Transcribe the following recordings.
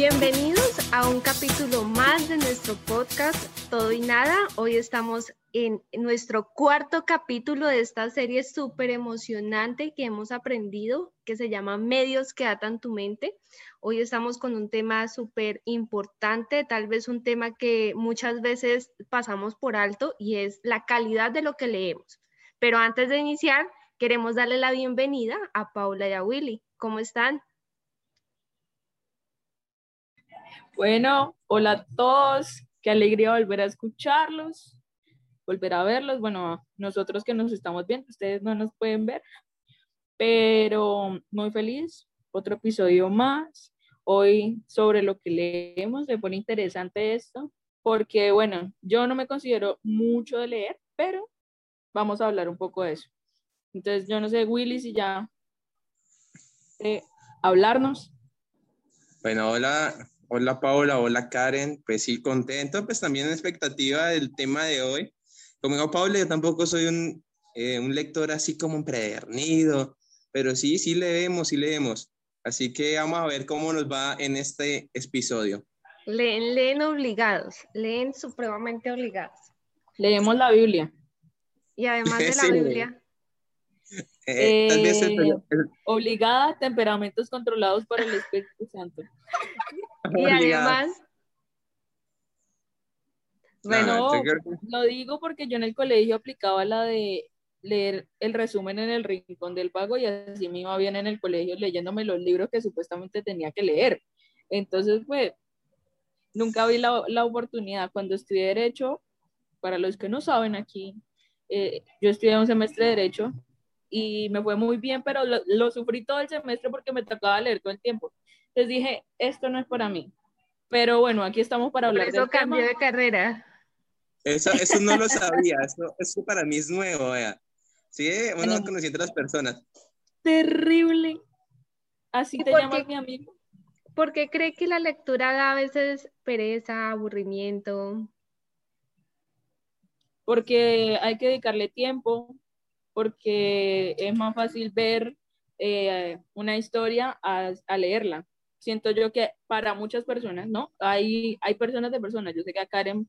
Bienvenidos a un capítulo más de nuestro podcast Todo y Nada. Hoy estamos en nuestro cuarto capítulo de esta serie súper emocionante que hemos aprendido, que se llama Medios que atan tu mente. Hoy estamos con un tema súper importante, tal vez un tema que muchas veces pasamos por alto y es la calidad de lo que leemos. Pero antes de iniciar, queremos darle la bienvenida a Paula y a Willy. ¿Cómo están? Bueno, hola a todos, qué alegría volver a escucharlos, volver a verlos. Bueno, nosotros que nos estamos viendo, ustedes no nos pueden ver, pero muy feliz, otro episodio más. Hoy sobre lo que leemos, se pone interesante esto, porque bueno, yo no me considero mucho de leer, pero vamos a hablar un poco de eso. Entonces, yo no sé, Willy, si ya hablarnos. Bueno, hola, Hola Paola, hola Karen, pues sí, contento, pues también en expectativa del tema de hoy. Como digo Paola, yo tampoco soy un, eh, un lector así como empedernido, pero sí, sí leemos, sí leemos. Así que vamos a ver cómo nos va en este episodio. Leen, leen obligados, leen supremamente obligados. Leemos la Biblia. Y además de la Biblia. Eh, tal vez eh, Obligada, temperamentos controlados por el Espíritu Santo. Y además, bueno, lo digo porque yo en el colegio aplicaba la de leer el resumen en el rincón del pago y así me iba bien en el colegio leyéndome los libros que supuestamente tenía que leer. Entonces, pues, nunca vi la, la oportunidad. Cuando estudié Derecho, para los que no saben aquí, eh, yo estudié un semestre de Derecho y me fue muy bien, pero lo, lo, sufrí todo el semestre porque me tocaba leer todo el tiempo. Entonces dije, esto no es para mí. Pero bueno, aquí estamos para hablar Por eso cambié de carrera. Eso, eso no lo sabía, eso, eso para mí es nuevo, vea. Sí, uno bueno, conociendo a las personas. Terrible. Así te llamas mi amigo. ¿Por qué cree que la lectura da a veces pereza, aburrimiento? Porque hay que dedicarle tiempo, porque es más fácil ver eh, una historia a, a leerla siento yo que para muchas personas, ¿no? Hay, hay personas de personas, yo sé que a Karen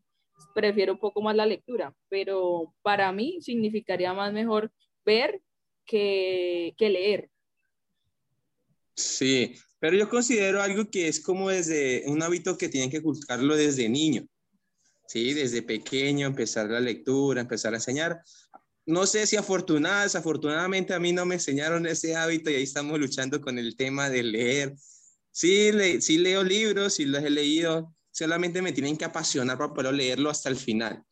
prefiero un poco más la lectura, pero para mí significaría más mejor ver que, que leer. Sí, pero yo considero algo que es como desde un hábito que tienen que cultivarlo desde niño, ¿sí? Desde pequeño, empezar la lectura, empezar a enseñar. No sé si afortunada, desafortunadamente a mí no me enseñaron ese hábito y ahí estamos luchando con el tema de leer, Sí, le, sí leo libros, sí los he leído, solamente me tienen que apasionar para poder leerlo hasta el final.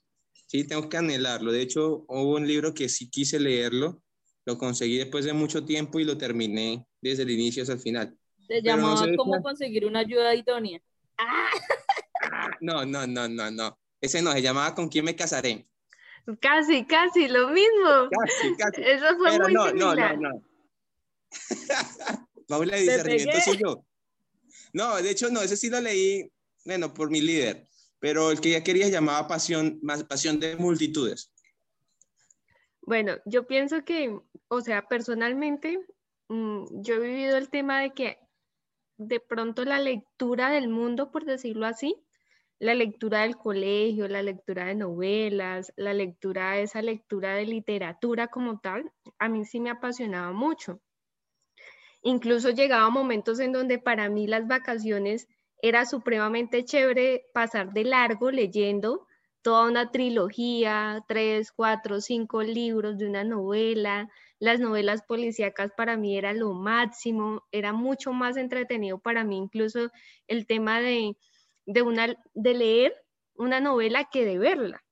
Sí, tengo que anhelarlo. De hecho, hubo un libro que sí quise leerlo, lo conseguí después de mucho tiempo y lo terminé desde el inicio hasta el final. Se llamaba ¿Cómo conseguir una ayuda idónea? No, no, no, no, no. Ese no, se llamaba ¿Con quién me casaré? Casi, casi, lo mismo. Casi, casi. Eso fue Pero muy no, similar. no, no, no. Paula de discernimiento soy yo. No, de hecho no, ese sí lo leí, bueno, por mi líder, pero el que ya quería llamaba pasión, pasión de multitudes. Bueno, yo pienso que, o sea, personalmente, mmm, yo he vivido el tema de que de pronto la lectura del mundo, por decirlo así, la lectura del colegio, la lectura de novelas, la lectura, esa lectura de literatura como tal, a mí sí me apasionaba mucho. Incluso llegaba momentos en donde para mí las vacaciones era supremamente chévere pasar de largo leyendo toda una trilogía, tres, cuatro, cinco libros de una novela. Las novelas policíacas para mí era lo máximo, era mucho más entretenido para mí incluso el tema de, de, una, de leer una novela que de verla.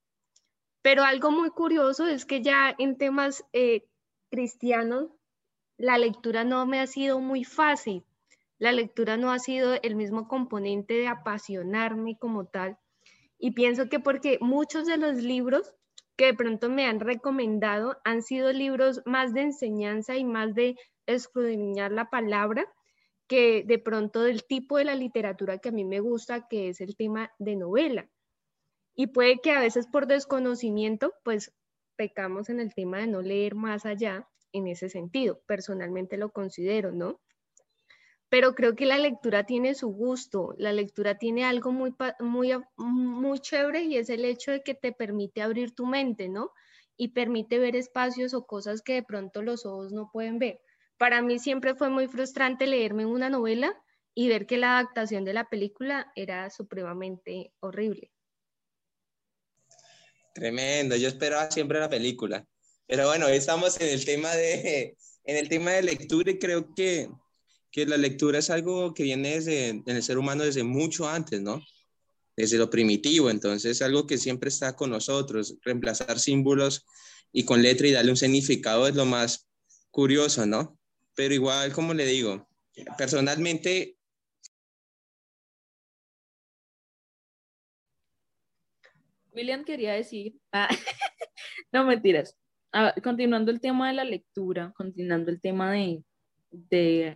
Pero algo muy curioso es que ya en temas eh, cristianos la lectura no me ha sido muy fácil. La lectura no ha sido el mismo componente de apasionarme como tal. Y pienso que porque muchos de los libros que de pronto me han recomendado han sido libros más de enseñanza y más de escudriñar la palabra que de pronto del tipo de la literatura que a mí me gusta, que es el tema de novela. Y puede que a veces por desconocimiento, pues pecamos en el tema de no leer más allá en ese sentido. Personalmente lo considero, ¿no? pero creo que la lectura tiene su gusto, la lectura tiene algo muy, muy, muy chévere y es el hecho de que te permite abrir tu mente, ¿no? Y permite ver espacios o cosas que de pronto los ojos no pueden ver. Para mí siempre fue muy frustrante leerme una novela y ver que la adaptación de la película era supremamente horrible. Tremendo, yo esperaba siempre la película. Pero bueno, estamos en el tema de, en el tema de lectura y creo que que la lectura es algo que viene desde, en el ser humano desde mucho antes, ¿no? Desde lo primitivo, entonces es algo que siempre está con nosotros. Reemplazar símbolos y con letra y darle un significado es lo más curioso, ¿no? Pero igual, como le digo, personalmente... William quería decir, ah, no mentiras, ah, continuando el tema de la lectura, continuando el tema de,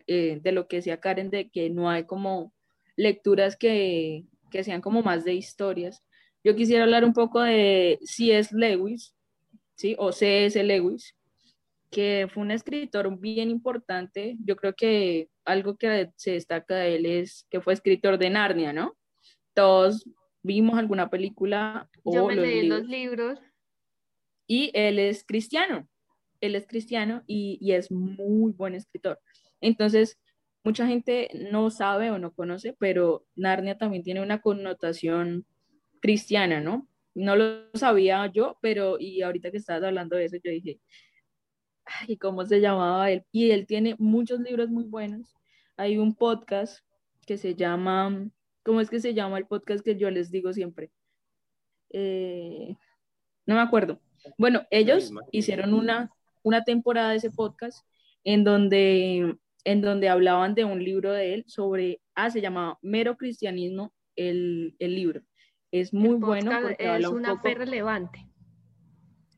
eh, de, lo que decía Karen, de que no hay como lecturas que, que sean como más de historias. Yo quisiera hablar un poco de C.S. Lewis, ¿sí? O C.S. Lewis, que fue un escritor bien importante. Yo creo que algo que se destaca de él es que fue escritor de Narnia, ¿no? Todos vimos alguna película o Yo me leí los libros. Y él es cristiano él es cristiano y, es muy buen escritor. Entonces, mucha gente no sabe o no conoce, pero Narnia también tiene una connotación cristiana, ¿no? No lo sabía yo, pero y ahorita que estabas hablando de eso, yo dije, ¿y cómo se llamaba él? Y él tiene muchos libros muy buenos. Hay un podcast que se llama, ¿cómo es que se llama el podcast que yo les digo siempre? Eh, no me acuerdo. Bueno, ellos hicieron una, una temporada de ese podcast en donde, en donde hablaban de un libro de él sobre, ah, se llamaba Mero Cristianismo, el, el libro. Es muy bueno. Porque es una fe relevante.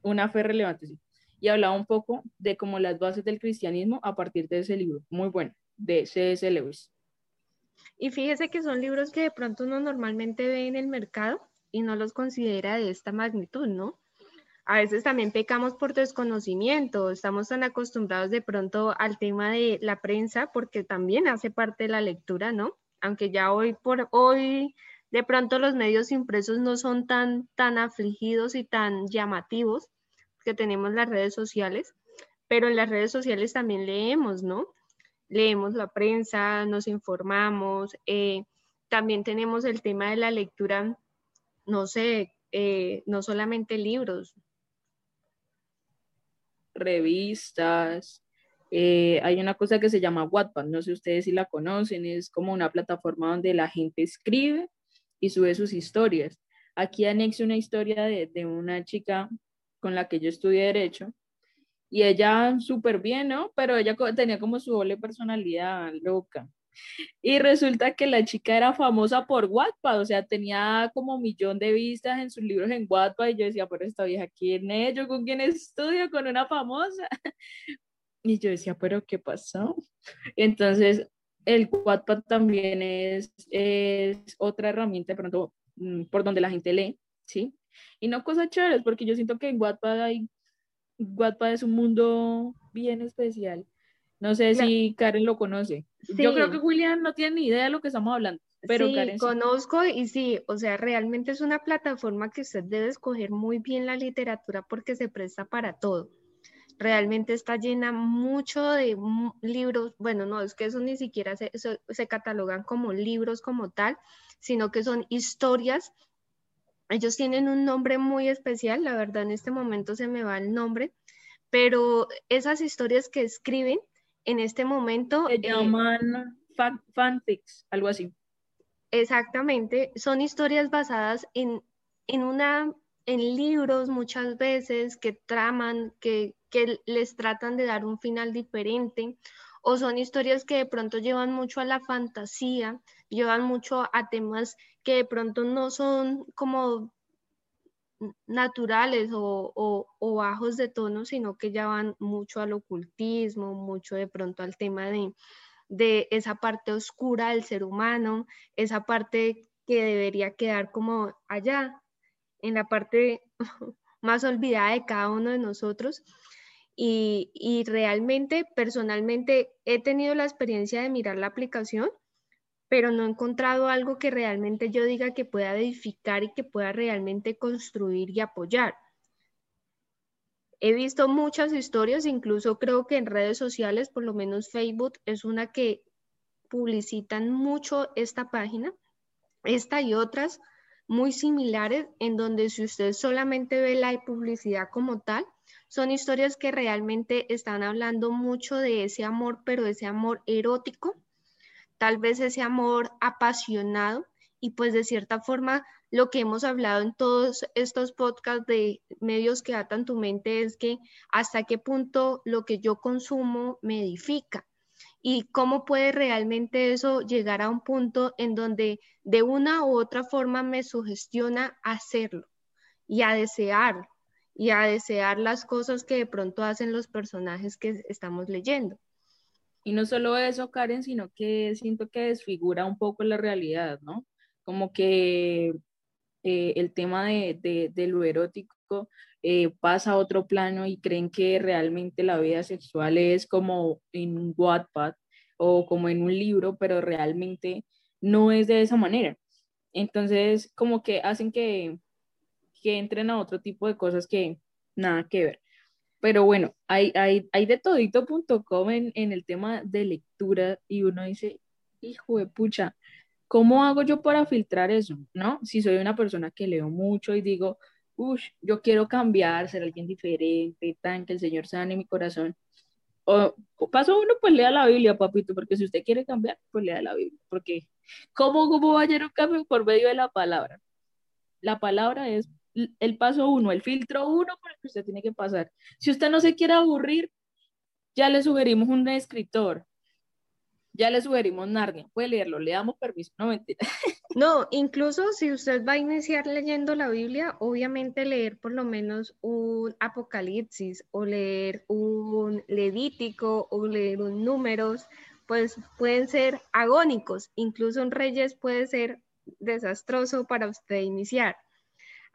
Una fe relevante, sí. Y hablaba un poco de como las bases del cristianismo a partir de ese libro. Muy bueno, de C.S. Lewis. Y fíjese que son libros que de pronto uno normalmente ve en el mercado y no los considera de esta magnitud, ¿no? A veces también pecamos por desconocimiento, estamos tan acostumbrados de pronto al tema de la prensa porque también hace parte de la lectura, ¿no? Aunque ya hoy por hoy de pronto los medios impresos no son tan tan afligidos y tan llamativos que tenemos las redes sociales, pero en las redes sociales también leemos, ¿no? Leemos la prensa, nos informamos, eh, también tenemos el tema de la lectura, no sé, eh, no solamente libros, revistas. Eh, hay una cosa que se llama Wattpad, no sé ustedes si la conocen, es como una plataforma donde la gente escribe y sube sus historias. Aquí anexo una historia de, de una chica con la que yo estudié Derecho y ella súper bien, ¿no? Pero ella tenía como su doble personalidad loca. Y resulta que la chica era famosa por Wattpad, o sea, tenía como millón de vistas en sus libros en Wattpad y yo decía, pero esta vieja, ¿quién es? ¿Yo con quién estudio? Con una famosa. Y yo decía, pero ¿qué pasó? Entonces, el Wattpad también es, es otra herramienta, pronto, mm, por donde la gente lee, ¿sí? Y no cosas chéveres, porque yo siento que en Wattpad hay, Wattpad es un mundo bien especial no sé si Karen lo conoce. Yo creo que William no tiene ni idea de lo que estamos hablando. Pero sí, Karen conozco y sí, o sea, realmente es una plataforma que usted debe escoger muy bien la literatura porque se presta para todo. Realmente está llena mucho de libros, bueno, no, es que eso ni siquiera se, se catalogan como libros como tal, sino que son historias. Ellos tienen un nombre muy especial, la verdad en este momento se me va el nombre, pero esas historias que escriben en este momento... Se eh, llaman fanfics, algo así. Exactamente, son historias basadas en, una, en libros muchas veces que traman, que, que les tratan de dar un final diferente, o son historias que de pronto llevan mucho a la fantasía, llevan mucho a temas que de pronto no son como naturales o, bajos de tono, sino que ya van mucho al ocultismo, mucho de pronto al tema de, de esa parte oscura del ser humano, esa parte que debería quedar como allá, en la parte más olvidada de cada uno de nosotros. Y, y realmente, personalmente, he tenido la experiencia de mirar la aplicación, pero no he encontrado algo que realmente yo diga que pueda edificar y que pueda realmente construir y apoyar. He visto muchas historias, incluso creo que en redes sociales, por lo menos Facebook, es una que publicitan mucho esta página, esta y otras muy similares, en donde si usted solamente ve la publicidad como tal, son historias que realmente están hablando mucho de ese amor, pero ese amor erótico, tal vez ese amor apasionado y pues de cierta forma lo que hemos hablado en todos estos podcasts de medios que atan tu mente es que hasta qué punto lo que yo consumo me edifica y cómo puede realmente eso llegar a un punto en donde de una u otra forma me sugestiona hacerlo y a desearlo y a desear las cosas que de pronto hacen los personajes que estamos leyendo. Y no solo eso, Karen, sino que siento que desfigura un poco la realidad, ¿no? Como que eh, el tema de, de, lo erótico eh, pasa a otro plano y creen que realmente la vida sexual es como en un Wattpad o como en un libro, pero realmente no es de esa manera. Entonces, como que hacen que, que entren a otro tipo de cosas que nada que ver. Pero bueno, hay, hay, hay de todito.com en, en el tema de lectura y uno dice, hijo de pucha, ¿cómo hago yo para filtrar eso? ¿No? Si soy una persona que leo mucho y digo, uff, yo quiero cambiar, ser alguien diferente, tan que el Señor sane mi corazón. O, paso uno, pues lea la Biblia, papito, porque si usted quiere cambiar, pues lea la Biblia. Porque, ¿cómo, cómo va a llegar un cambio por medio de la palabra? La palabra es el paso uno, el filtro uno por el que usted tiene que pasar. Si usted no se quiere aburrir, ya le sugerimos un escritor, ya le sugerimos Narnia, puede leerlo, le damos permiso, no mentira. No, incluso si usted va a iniciar leyendo la Biblia, obviamente leer por lo menos un Apocalipsis o leer un Levítico o leer un Números, pues pueden ser agónicos, incluso un Reyes puede ser desastroso para usted iniciar.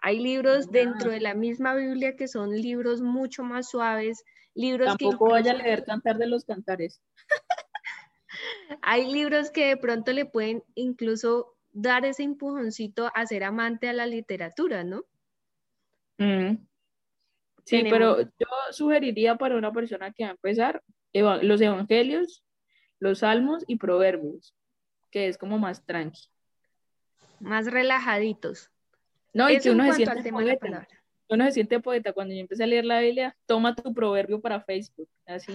Hay libros dentro de la misma Biblia que son libros mucho más suaves, libros Tampoco que vaya a leer Cantar de los Cantares. Hay libros que de pronto le pueden incluso dar ese empujoncito a ser amante a la literatura, ¿no? Mm. Sí, pero yo sugeriría para una persona que va a empezar los evangelios, los salmos y proverbios, que es como más tranqui. Más relajaditos. No, y que uno se siente poeta. Uno se siente poeta. Cuando yo empecé a leer la Biblia, toma tu proverbio para Facebook. Así.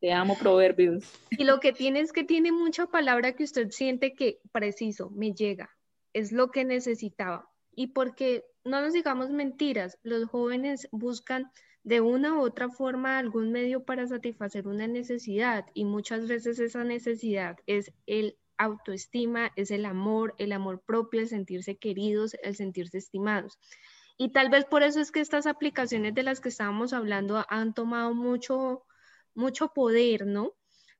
Te amo, proverbios. Y lo que tiene es que tiene mucha palabra que usted siente que preciso, me llega. Es lo que necesitaba. Y porque no nos digamos mentiras, los jóvenes buscan de una u otra forma algún medio para satisfacer una necesidad y muchas veces esa necesidad es el autoestima, es el amor, el amor propio, el sentirse queridos, el sentirse estimados. Y tal vez por eso es que estas aplicaciones de las que estábamos hablando han tomado mucho, mucho poder, ¿no?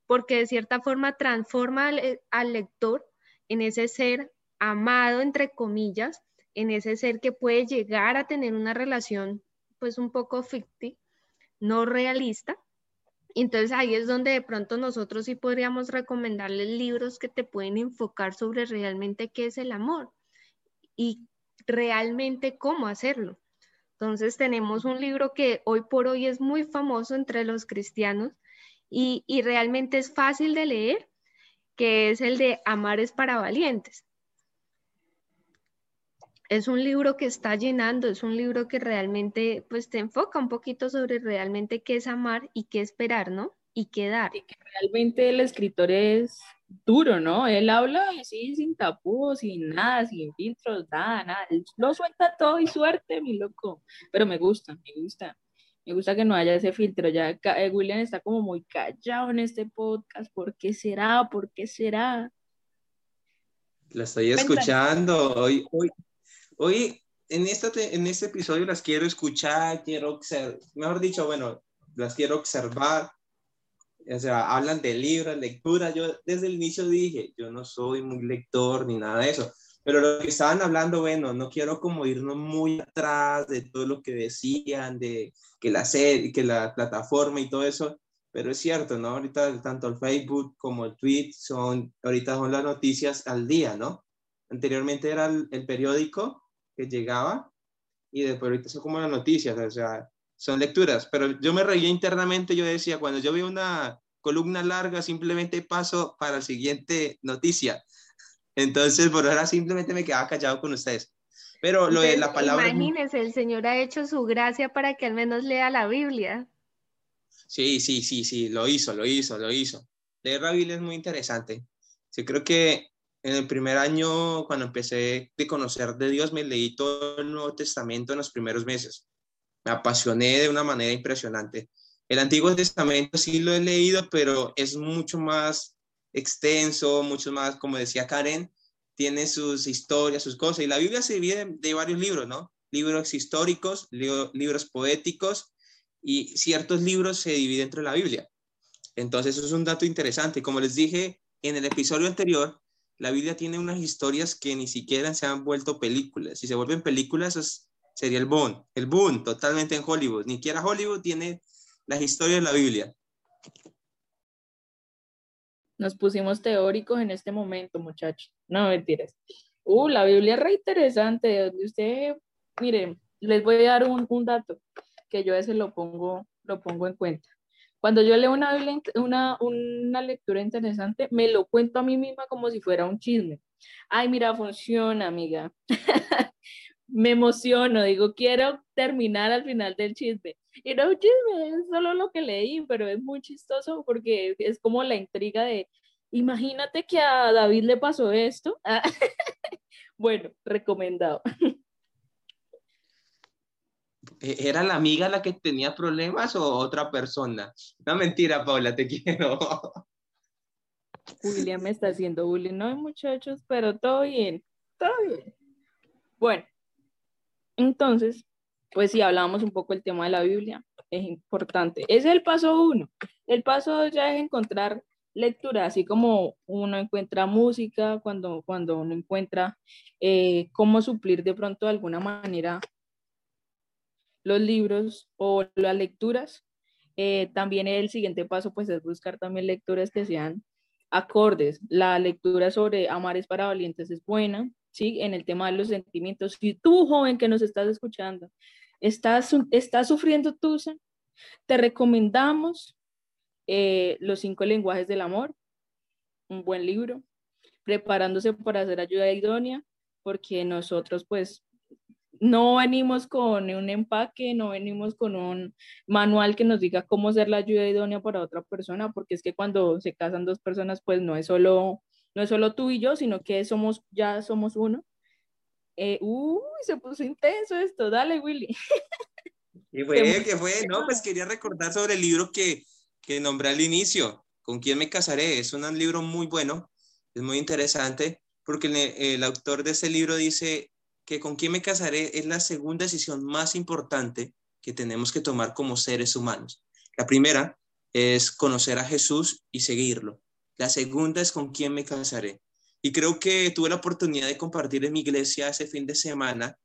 Porque de cierta forma transforma al, al lector en ese ser amado, entre comillas, en ese ser que puede llegar a tener una relación pues un poco ficti, no realista, entonces ahí es donde de pronto nosotros sí podríamos recomendarles libros que te pueden enfocar sobre realmente qué es el amor y realmente cómo hacerlo. Entonces tenemos un libro que hoy por hoy es muy famoso entre los cristianos y, y realmente es fácil de leer, que es el de Amar es para valientes es un libro que está llenando, es un libro que realmente pues te enfoca un poquito sobre realmente qué es amar y qué esperar, ¿no? Y qué dar. Y que realmente el escritor es duro, ¿no? Él habla así sin tapujos, sin nada, sin filtros, nada, nada. Él lo suelta todo y suerte, mi loco. Pero me gusta, me gusta. Me gusta que no haya ese filtro. Ya eh, William está como muy callado en este podcast. ¿Por qué será? ¿Por qué será? La estoy escuchando. Hoy, hoy, Hoy, en, esta, en este episodio las quiero escuchar, quiero observar, mejor dicho, bueno, las quiero observar. O sea, hablan de libros, lectura. Yo desde el inicio dije, yo no soy muy lector ni nada de eso, Pero lo que estaban hablando, bueno, no quiero como irnos muy atrás de todo lo que decían, de que la serie, que la plataforma y todo eso, pero es cierto, ¿no? Ahorita tanto el Facebook como el tweet son, ahorita son las noticias al día, ¿no? Anteriormente era el, el periódico que llegaba y después ahorita son como las noticias, o sea, son lecturas, pero yo me reía internamente, yo decía, cuando yo veo una columna larga, simplemente paso para la siguiente noticia. Entonces, por ahora simplemente me quedaba callado con ustedes. Pero lo de la palabra... Imagínense, el Señor ha hecho su gracia para que al menos lea la Biblia. Sí, sí, sí, sí, lo hizo, lo hizo, lo hizo. Leer la Biblia es muy interesante. Sí, creo que en el primer año, cuando empecé de conocer de Dios, me leí todo el Nuevo Testamento en los primeros meses me apasioné de una manera impresionante. El Antiguo Testamento sí lo he leído, pero es mucho más extenso, mucho más, como decía Karen, tiene sus historias, sus cosas. Y la Biblia se divide de varios libros, ¿no? Libros históricos, libros poéticos y ciertos libros se dividen dentro de la Biblia. Entonces, eso es un dato interesante. Como les dije en el episodio anterior, la Biblia tiene unas historias que ni siquiera se han vuelto películas. Si se vuelven películas, es sería el boom, el boom totalmente en Hollywood. Ni siquiera Hollywood tiene las historias de la Biblia. Nos pusimos teóricos en este momento, muchachos. No, mentiras. Uh, la Biblia es re interesante. Usted, miren, les voy a dar un, un, dato que yo a veces lo pongo, lo pongo en cuenta. Cuando yo leo una, una, una lectura interesante, me lo cuento a mí misma como si fuera un chisme. Ay, mira, funciona, amiga. me emociono, digo, quiero terminar al final del chisme. Y no un chisme, es solo lo que leí, pero es muy chistoso porque es como la intriga de, imagínate que a David le pasó esto. bueno, recomendado. ¿E-, ¿Era la amiga la que tenía problemas o otra persona? No mentira, Paula, te quiero. William me está haciendo bullying, no muchachos, pero todo bien, todo bien. Bueno, entonces, pues si hablamos un poco del tema de la Biblia, es importante. Ese es el paso uno. El paso dos ya es encontrar lectura, así como uno encuentra música, cuando, cuando uno encuentra eh, cómo suplir de pronto de alguna manera los libros o las lecturas. Eh, también el siguiente paso pues es buscar también lecturas que sean acordes. La lectura sobre Amar es para valientes es buena, ¿sí? En el tema de los sentimientos. Si tú, joven que nos estás escuchando, estás, estás sufriendo tusa, te recomendamos eh, Los cinco lenguajes del amor, un buen libro, preparándose para hacer ayuda idónea, porque nosotros pues no venimos con un empaque, no venimos con un manual que nos diga cómo ser la ayuda idónea para otra persona, porque es que cuando se casan dos personas, pues no es solo no es solo tú y yo, sino que somos, ya somos uno. Eh, uy, se puso intenso esto, dale Willy. ¿Qué fue? ¿Qué fue? No, pues quería recordar sobre el libro que, que nombré al inicio, ¿Con quién me casaré? Es un libro muy bueno, es muy interesante, porque el, el autor de ese libro dice que con quién me casaré es la segunda decisión más importante que tenemos que tomar como seres humanos. La primera es conocer a Jesús y seguirlo. La segunda es con quién me casaré. Y creo que tuve la oportunidad de compartir en mi iglesia ese fin de semana,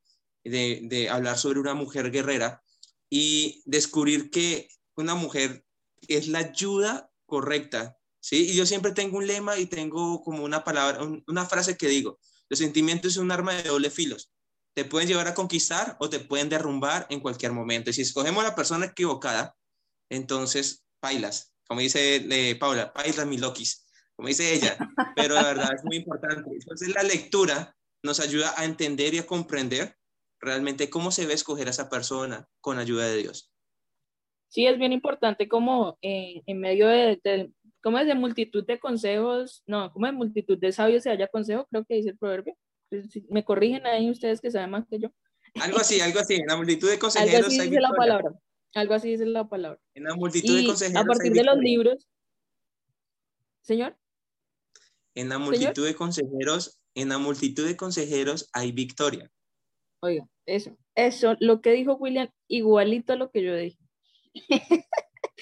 de, hablar sobre una mujer guerrera y descubrir que una mujer es la ayuda correcta. ¿sí? Y yo siempre tengo un lema y tengo como una palabra, una frase que digo, los sentimientos son un arma de doble filos. Te pueden llevar a conquistar o te pueden derrumbar en cualquier momento. Y si escogemos a la persona equivocada, entonces bailas. Como dice eh, Paula, bailas mi loquis como dice ella, pero la verdad es muy importante. Entonces la lectura nos ayuda a entender y a comprender realmente cómo se ve escoger a esa persona con ayuda de Dios. Sí, es bien importante como eh, en medio de, como es de multitud de consejos, no, como de multitud de sabios se haya consejo, creo que dice el proverbio. Pues, me corrigen ahí ustedes que saben más que yo. Algo así, algo así, en la multitud de consejeros. Algo así dice la palabra. Algo así dice la palabra. En la multitud de consejeros. A partir de los libros. Señor. En la multitud de consejeros, en la multitud de consejeros hay victoria. Oiga, eso, eso, lo que dijo William, igualito a lo que yo dije.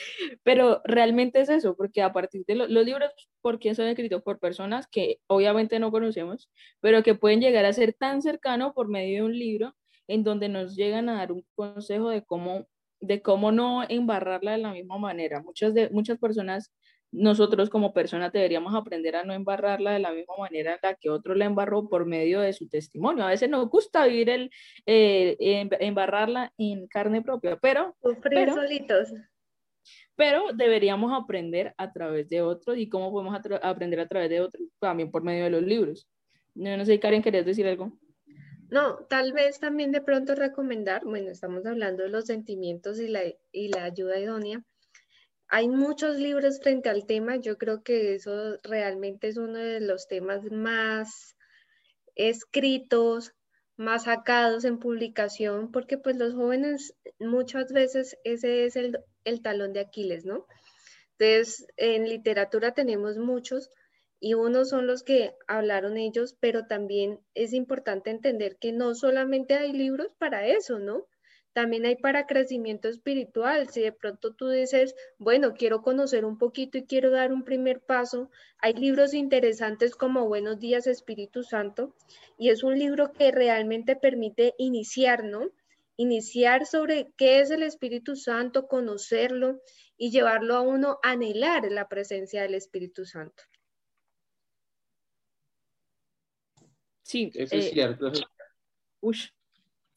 Pero realmente es eso, porque a partir de los libros, ¿por quién son escritos? Por personas que obviamente no conocemos, pero que pueden llegar a ser tan cercanos por medio de un libro en donde nos llegan a dar un consejo de cómo, de cómo no embarrarla de la misma manera. Muchas, de, muchas personas nosotros como personas deberíamos aprender a no embarrarla de la misma manera en la que otro la embarró por medio de su testimonio. A veces nos gusta vivir el eh, embarrarla en carne propia, pero, pero solitos. Pero deberíamos aprender a través de otros y cómo podemos aprender a través de otros también por medio de los libros. No, no sé, Karen, ¿querías decir algo? No, tal vez también de pronto recomendar, bueno, estamos hablando de los sentimientos y la, y la ayuda idónea hay muchos libros frente al tema. Yo creo que eso realmente es uno de los temas más escritos, más sacados en publicación, porque pues los jóvenes muchas veces ese es el, el talón de Aquiles, ¿no? Entonces, en literatura tenemos muchos y unos son los que hablaron ellos, pero también es importante entender que no solamente hay libros para eso, ¿no? También hay para crecimiento espiritual. Si de pronto tú dices, bueno, quiero conocer un poquito y quiero dar un primer paso, hay libros interesantes como Buenos días Espíritu Santo y es un libro que realmente permite iniciar, ¿no? Iniciar sobre qué es el Espíritu Santo, conocerlo y llevarlo a uno a anhelar la presencia del Espíritu Santo. Sí, eso es eh, cierto.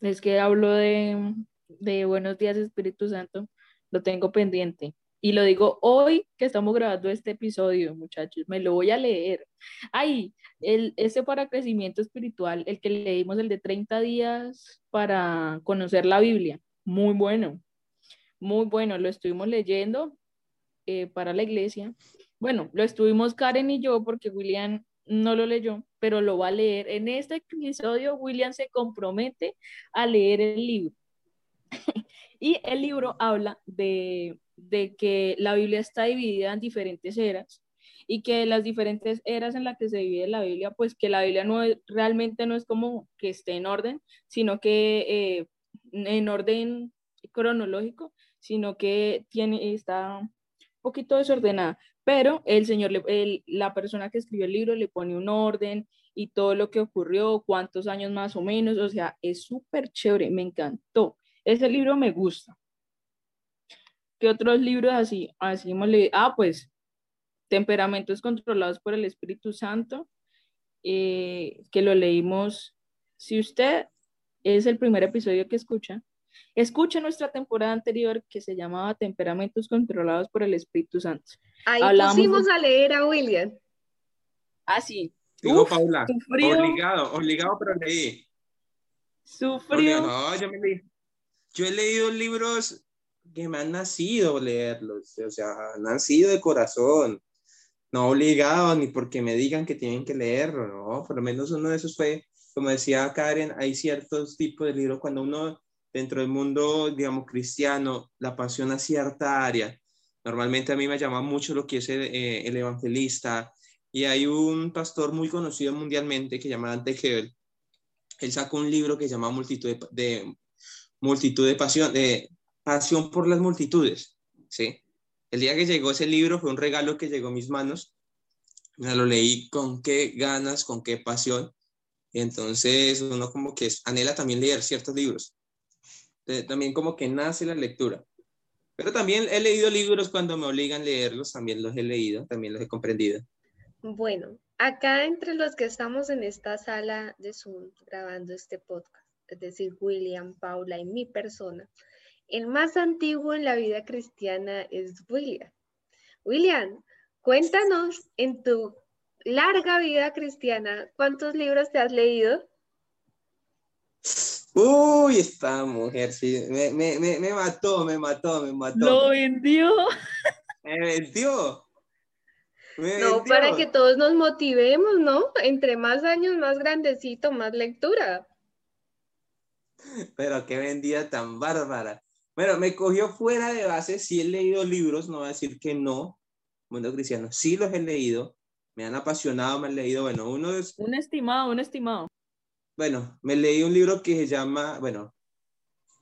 Es que hablo de, de Buenos días Espíritu Santo, lo tengo pendiente. Y lo digo hoy que estamos grabando este episodio, muchachos, me lo voy a leer. Ay, el, ese para crecimiento espiritual, el que leímos, el de 30 días para conocer la Biblia, muy bueno, muy bueno, lo estuvimos leyendo eh, para la iglesia. Bueno, lo estuvimos Karen y yo porque William no lo leyó, pero lo va a leer. En este episodio, William se compromete a leer el libro. y el libro habla de, de, que la Biblia está dividida en diferentes eras y que las diferentes eras en las que se divide la Biblia, pues que la Biblia no realmente no es como que esté en orden, sino que eh, en orden cronológico, sino que tiene, está un poquito desordenada pero el señor, la persona que escribió el libro le pone un orden y todo lo que ocurrió, cuántos años más o menos, o sea, es súper chévere, me encantó. Ese libro me gusta. ¿Qué otros libros así? Así. Ah, pues, Temperamentos controlados por el Espíritu Santo, eh, que lo leímos. Si usted es el primer episodio que escucha, Escucha nuestra temporada anterior que se llamaba Temperamentos controlados por el Espíritu Santo. Ahí pusimos a leer a William. Ah, sí. Digo, Paula, obligado, obligado, pero leí. Sufrió. No, yo me leí. Yo he leído libros que me han nacido leerlos, o sea, han nacido de corazón, no obligado ni porque me digan que tienen que leerlo, no, por lo menos uno de esos fue, como decía Karen, hay ciertos tipos de libros cuando uno dentro del mundo, digamos, cristiano, la pasión a cierta área. Normalmente a mí me llama mucho lo que es el, eh, evangelista. Y hay un pastor muy conocido mundialmente que se llama Dante Gebel. Él sacó un libro que se llama Multitud de, multitud de pasión, de pasión por las multitudes. ¿sí? El día que llegó ese libro fue un regalo que llegó a mis manos. Me lo leí con qué ganas, con qué pasión. Entonces uno como que anhela también leer ciertos libros también como que nace la lectura. Pero también he leído libros cuando me obligan a leerlos, también los he leído, también los he comprendido. Bueno, acá entre los que estamos en esta sala de Zoom grabando este podcast, es decir, William, Paula y mi persona, el más antiguo en la vida cristiana es William. William, cuéntanos en tu larga vida cristiana, ¿cuántos libros te has leído? Uy, esta mujer, sí, me, me, me, mató, me mató, me mató. Lo vendió. Me vendió. no, para que todos nos motivemos, ¿no? Entre más años, más grandecito, más lectura. Pero qué vendida tan bárbara. Bueno, me cogió fuera de base, sí he leído libros, no voy a decir que no, mundo cristiano, sí los he leído, me han apasionado, me han leído, bueno, uno es... Un estimado, un estimado bueno, me leí un libro que se llama, bueno,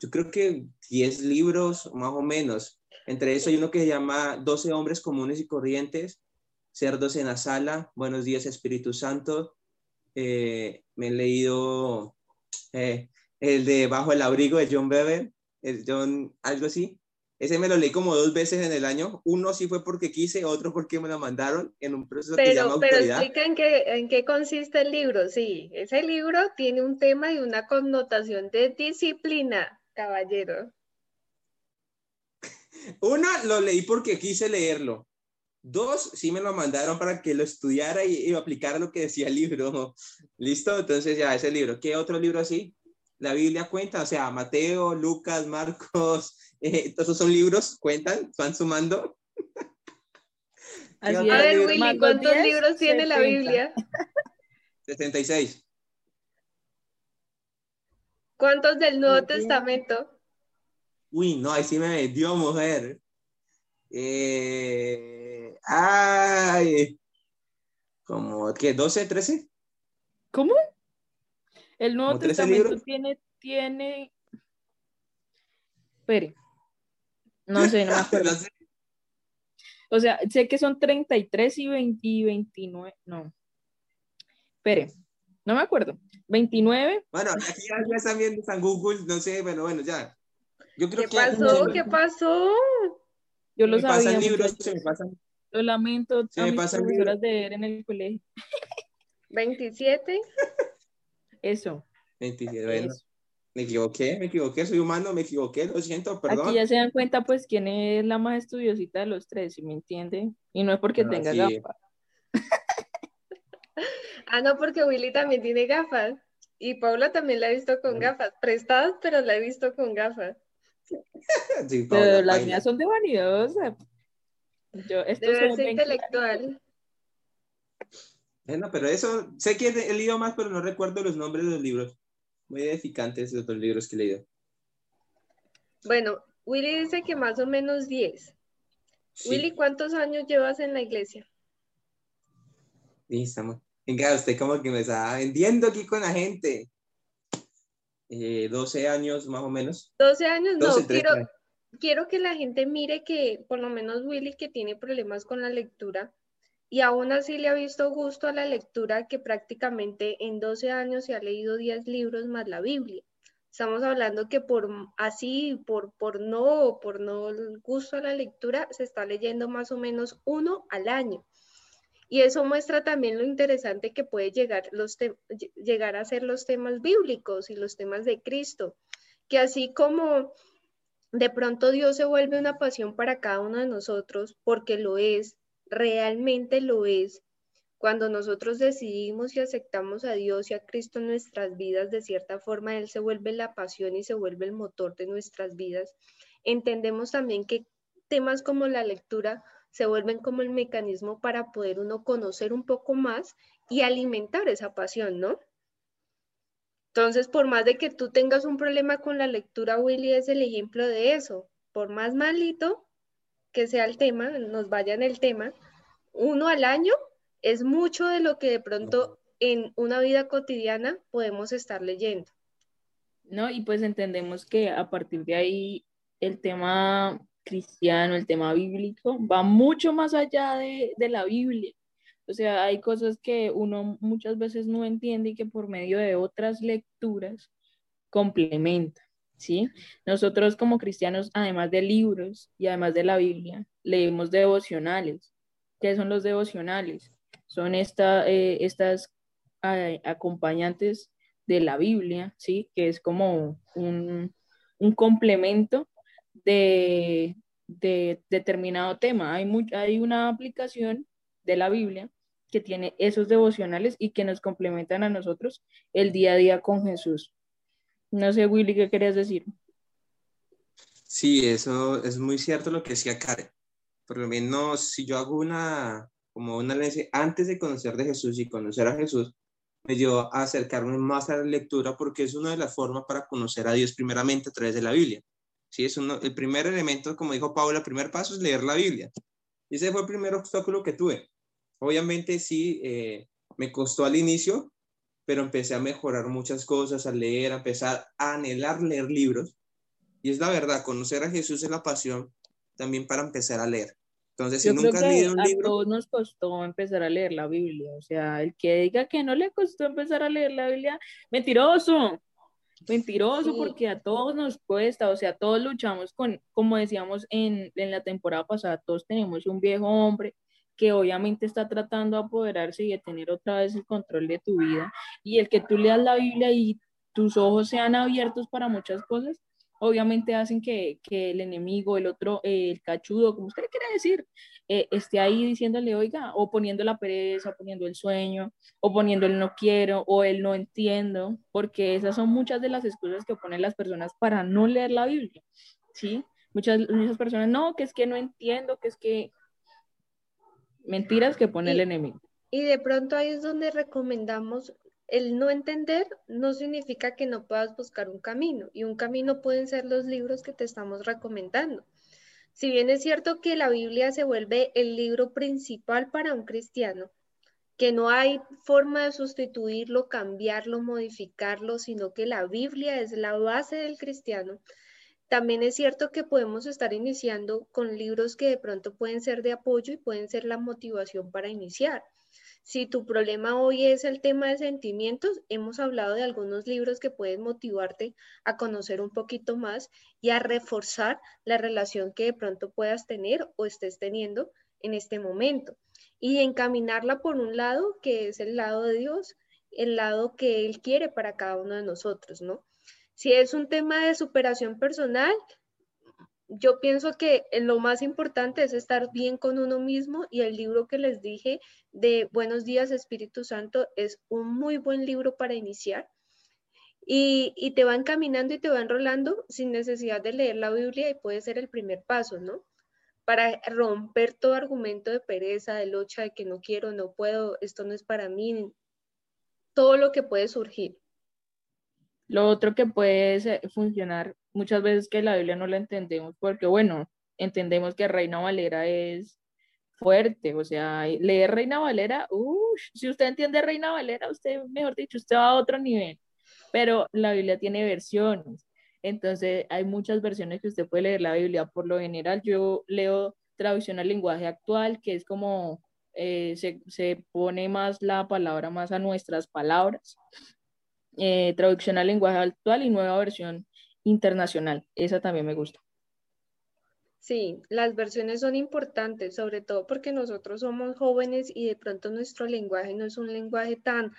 yo creo que 10 libros más o menos. Entre eso hay uno que se llama 12 hombres comunes y corrientes, cerdos en la sala, buenos días Espíritu Santo. Eh, me he leído eh, el de Bajo el abrigo de John Bever, el John, algo así. Ese me lo leí como dos veces en el año. Uno sí fue porque quise, otro porque me lo mandaron en un proceso pero, que se llama Pero explica en qué, en qué consiste el libro. Sí, ese libro tiene un tema y una connotación de disciplina, caballero. Una, lo leí porque quise leerlo. Dos, sí me lo mandaron para que lo estudiara y, y aplicara lo que decía el libro. ¿Listo? Entonces ya, ese libro. ¿Qué otro libro así? La Biblia cuenta, o sea, Mateo, Lucas, Marcos, eh, todos esos son libros, cuentan, van sumando. Así a ver, Willy, ¿cuántos libros tiene la Biblia? 76. ¿Cuántos del Nuevo Testamento? Uy, no, ahí sí me dio mujer. Eh, ay, como, ¿qué? ¿12, 13? ¿Cómo? El Nuevo Testamento tiene, tiene, espere, no sé, no me acuerdo. O sea, sé que son 33 y 20 y 29, no. Espere, no me acuerdo. 29. Bueno, aquí ya, están viendo San Google, no sé, bueno, bueno, ya. Yo creo ¿Qué que pasó? ¿Qué pasó? Yo lo sabía. Pasan libros, se me pasan. Lo lamento se a me mis profesoras de ver en el colegio. 27. Eso. 27, bueno. Eso. Me equivoqué, me equivoqué, soy humano, me equivoqué, lo siento, perdón. Aquí ya se dan cuenta, pues, quién es la más estudiosita de los tres, si me entiende. Y no es porque ah, tenga gafas. ah, no, porque Willy también tiene gafas. Y Paula también la he visto con gafas, prestadas, pero la he visto con gafas. sí, pero las mías son de vanidosa. Yo, esto Debe ser intelectual. Bueno, pero eso, sé que he leído más, pero no recuerdo los nombres de los libros muy edificantes los otros libros que he leído. Bueno, Willy dice que más o menos 10. Willy, ¿cuántos años llevas en la iglesia? Sí, estamos. Venga, usted como que me está vendiendo aquí con la gente. 12 eh, años más o menos. 12 años, no, quiero, quiero que la gente mire que por lo menos Willy que tiene problemas con la lectura, y aún así le ha visto gusto a la lectura que prácticamente en 12 años se ha leído 10 libros más la Biblia. Estamos hablando que por así, por, por no, por no gusto a la lectura, se está leyendo más o menos uno al año. Y eso muestra también lo interesante que puede llegar, los llegar a ser los temas bíblicos y los temas de Cristo, que así como de pronto Dios se vuelve una pasión para cada uno de nosotros, porque lo es, realmente lo es. Cuando nosotros decidimos y aceptamos a Dios y a Cristo en nuestras vidas, de cierta forma Él se vuelve la pasión y se vuelve el motor de nuestras vidas. Entendemos también que temas como la lectura se vuelven como el mecanismo para poder uno conocer un poco más y alimentar esa pasión, ¿no? Entonces, por más de que tú tengas un problema con la lectura, Willy es el ejemplo de eso. Por más malito, que sea el tema, nos vaya en el tema, uno al año es mucho de lo que de pronto en una vida cotidiana podemos estar leyendo. No, y pues entendemos que a partir de ahí el tema cristiano, el tema bíblico, va mucho más allá de, de la Biblia. O sea, hay cosas que uno muchas veces no entiende y que por medio de otras lecturas complementa. ¿Sí? Nosotros como cristianos, además de libros y además de la Biblia, leemos devocionales. ¿Qué son los devocionales? Son esta, eh, estas eh, acompañantes de la Biblia, ¿sí? Que es como un, complemento de, determinado tema. Hay, hay una aplicación de la Biblia que tiene esos devocionales y que nos complementan a nosotros el día a día con Jesús. No sé, Willy, ¿qué querías decir? Sí, eso es muy cierto lo que decía Karen. Por lo menos, si yo hago una, como una lección antes de conocer de Jesús y conocer a Jesús, me dio a acercarme más a la lectura porque es una de las formas para conocer a Dios primeramente a través de la Biblia. Sí, es uno, el primer elemento, como dijo Paula, el primer paso es leer la Biblia. Ese fue el primer obstáculo que tuve. Obviamente sí, eh, me costó al inicio, pero empecé a mejorar muchas cosas, a leer, a empezar a anhelar leer libros. Y es la verdad, conocer a Jesús es la pasión también para empezar a leer. Entonces, si nunca has leído un a libro... todos nos costó empezar a leer la Biblia. O sea, el que diga que no le costó empezar a leer la Biblia, mentiroso. Mentiroso porque a todos nos cuesta, o sea, todos luchamos con, como decíamos en, en la temporada pasada, todos tenemos un viejo hombre que obviamente está tratando de apoderarse y de tener otra vez el control de tu vida. Y el que tú leas la Biblia y tus ojos sean abiertos para muchas cosas, obviamente hacen que, que el enemigo, el otro, el cachudo, como usted quiere decir, eh, esté ahí diciéndole, oiga, o poniendo la pereza, o poniendo el sueño, o poniendo el no quiero, o el no entiendo, porque esas son muchas de las excusas que ponen las personas para no leer la Biblia, ¿sí? Muchas, muchas personas, no, que es que no entiendo, que es que... Mentiras que pone el enemigo. Y de pronto ahí es donde recomendamos el no entender no significa que no puedas buscar un camino y un camino pueden ser los libros que te estamos recomendando. Si bien es cierto que la Biblia se vuelve el libro principal para un cristiano, que no hay forma de sustituirlo, cambiarlo, modificarlo, sino que la Biblia es la base del cristiano, también es cierto que podemos estar iniciando con libros que de pronto pueden ser de apoyo y pueden ser la motivación para iniciar. Si tu problema hoy es el tema de sentimientos, hemos hablado de algunos libros que pueden motivarte a conocer un poquito más y a reforzar la relación que de pronto puedas tener o estés teniendo en este momento. Y encaminarla por un lado, que es el lado de Dios, el lado que Él quiere para cada uno de nosotros, ¿no? Si es un tema de superación personal, yo pienso que lo más importante es estar bien con uno mismo y el libro que les dije de Buenos días Espíritu Santo es un muy buen libro para iniciar y, te va encaminando y te va enrolando sin necesidad de leer la Biblia y puede ser el primer paso, ¿no? Para romper todo argumento de pereza, de lucha, de que no quiero, no puedo, esto no es para mí, todo lo que puede surgir. Lo otro que puede funcionar muchas veces que la Biblia no la entendemos porque, bueno, entendemos que Reina Valera es fuerte, o sea, leer Reina Valera, si usted entiende Reina Valera, usted, mejor dicho, usted va a otro nivel, pero la Biblia tiene versiones, entonces hay muchas versiones que usted puede leer la Biblia, por lo general yo leo traducción al lenguaje actual, que es como eh, se, se, pone más la palabra más a nuestras palabras, eh, traducción al lenguaje actual y nueva versión internacional. Esa también me gusta. Sí, las versiones son importantes, sobre todo porque nosotros somos jóvenes y de pronto nuestro lenguaje no es un lenguaje tan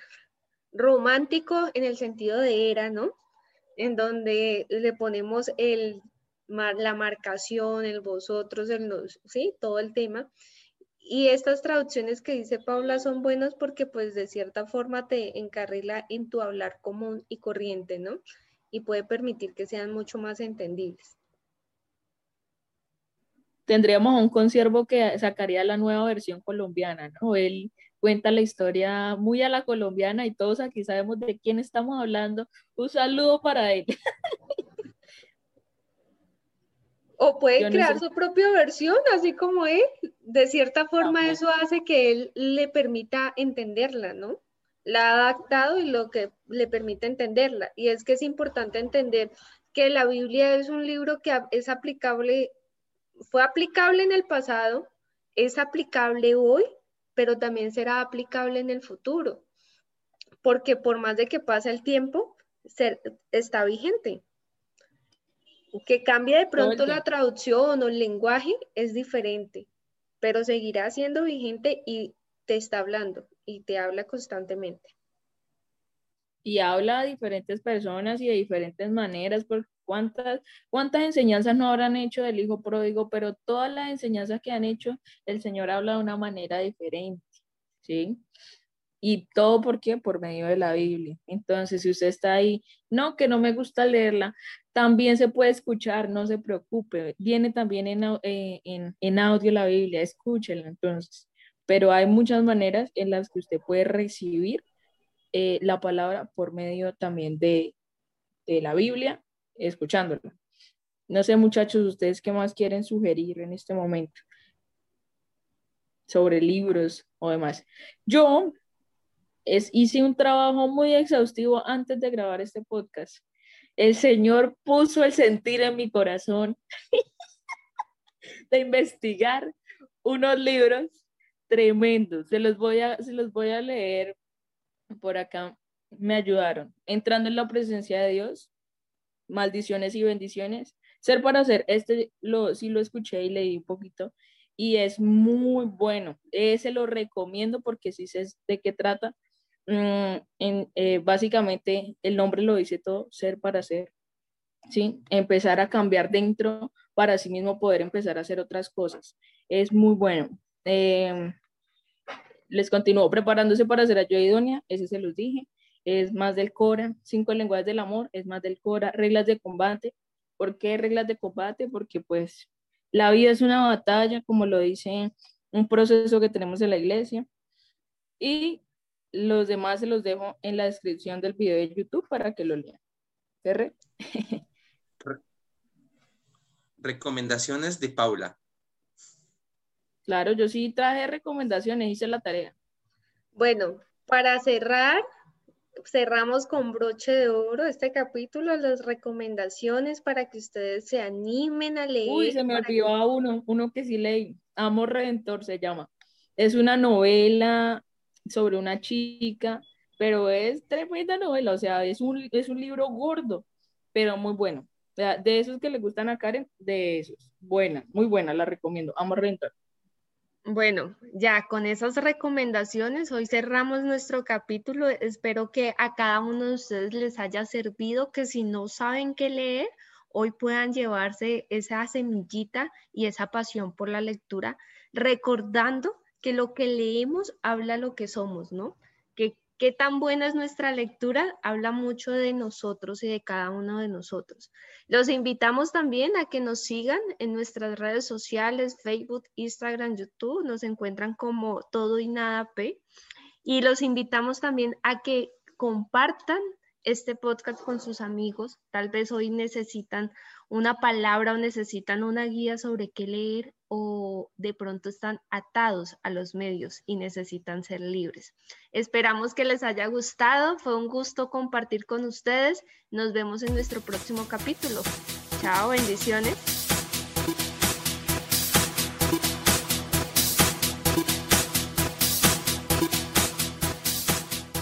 romántico en el sentido de era, ¿no? En donde le ponemos el, la marcación, el vosotros, el ¿sí? Todo el tema. Y estas traducciones que dice Paula son buenas porque pues de cierta forma te encarrila en tu hablar común y corriente, ¿no? Y puede permitir que sean mucho más entendibles. Tendríamos un conciervo que sacaría la nueva versión colombiana, ¿no? Él cuenta la historia muy a la colombiana y todos aquí sabemos de quién estamos hablando. Un saludo para él. O puede crear su propia versión, así como él. De cierta forma eso hace que él le permita entenderla, ¿no? La ha adaptado y lo que le permite entenderla. Y es que es importante entender que la Biblia es un libro que es aplicable, fue aplicable en el pasado, es aplicable hoy, pero también será aplicable en el futuro. Porque por más de que pase el tiempo, está vigente que cambie de pronto la traducción o el lenguaje es diferente, pero seguirá siendo vigente y te está hablando y te habla constantemente. Y habla a diferentes personas y de diferentes maneras, porque cuántas, cuántas enseñanzas no habrán hecho del hijo pródigo, pero todas las enseñanzas que han hecho, el Señor habla de una manera diferente, ¿sí? Y todo por qué? Por medio de la Biblia. Entonces, si usted está ahí, no, que no me gusta leerla, también se puede escuchar, no se preocupe. Viene también en, eh, en, en audio la Biblia, escúchela entonces. Pero hay muchas maneras en las que usted puede recibir eh, la palabra por medio también de, de la Biblia, escuchándola. No sé, muchachos, ustedes qué más quieren sugerir en este momento sobre libros o demás. Yo es, hice un trabajo muy exhaustivo antes de grabar este podcast. El Señor puso el sentir en mi corazón. de investigar unos libros tremendos. Se los voy a, se los voy a leer por acá. Me ayudaron. Entrando en la presencia de Dios, maldiciones y bendiciones. Ser para ser, este lo, sí lo escuché y leí un poquito y es muy bueno. Ese lo recomiendo porque si sé de qué trata. Mm, en, eh, básicamente el nombre lo dice todo, ser para ser. ¿sí? Empezar a cambiar dentro para sí mismo poder empezar a hacer otras cosas. Es muy bueno. Em, les continúo preparándose para hacer ayuda idónea, ese se los dije. Es más del Cora, cinco lenguajes del amor, es más del Cora, reglas de combate. ¿Por qué reglas de combate? Porque pues la vida es una batalla, como lo dice un proceso que tenemos en la iglesia. Y los demás se los dejo en la descripción del video de YouTube para que lo lean. ¿Terre? Recomendaciones de Paula. Claro, yo sí traje recomendaciones, hice la tarea. Bueno, para cerrar, cerramos con broche de oro este capítulo, las recomendaciones para que ustedes se animen a leer. Uy, se me olvidó a uno, uno que sí leí, Amor Redentor se llama. Es una novela sobre una chica, pero es tremenda novela, o sea, es un, es un libro gordo, pero muy bueno. De esos que le gustan a Karen, de esos. Buena, muy buena, la recomiendo. Amor Redentor. Bueno, ya con esas recomendaciones, hoy cerramos nuestro capítulo. Espero que a cada uno de ustedes les haya servido, que si no saben qué leer, hoy puedan llevarse esa semillita y esa pasión por la lectura, recordando que lo que leemos habla lo que somos, ¿no? Que qué tan buena es nuestra lectura habla mucho de nosotros y de cada uno de nosotros. Los invitamos también a que nos sigan en nuestras redes sociales, Facebook, Instagram, YouTube. Nos encuentran como todo y nada P. Y los invitamos también a que compartan este podcast con sus amigos. Tal vez hoy necesitan una palabra o necesitan una guía sobre qué leer o de pronto están atados a los medios y necesitan ser libres. Esperamos que les haya gustado. Fue un gusto compartir con ustedes. Nos vemos en nuestro próximo capítulo. Chao, bendiciones.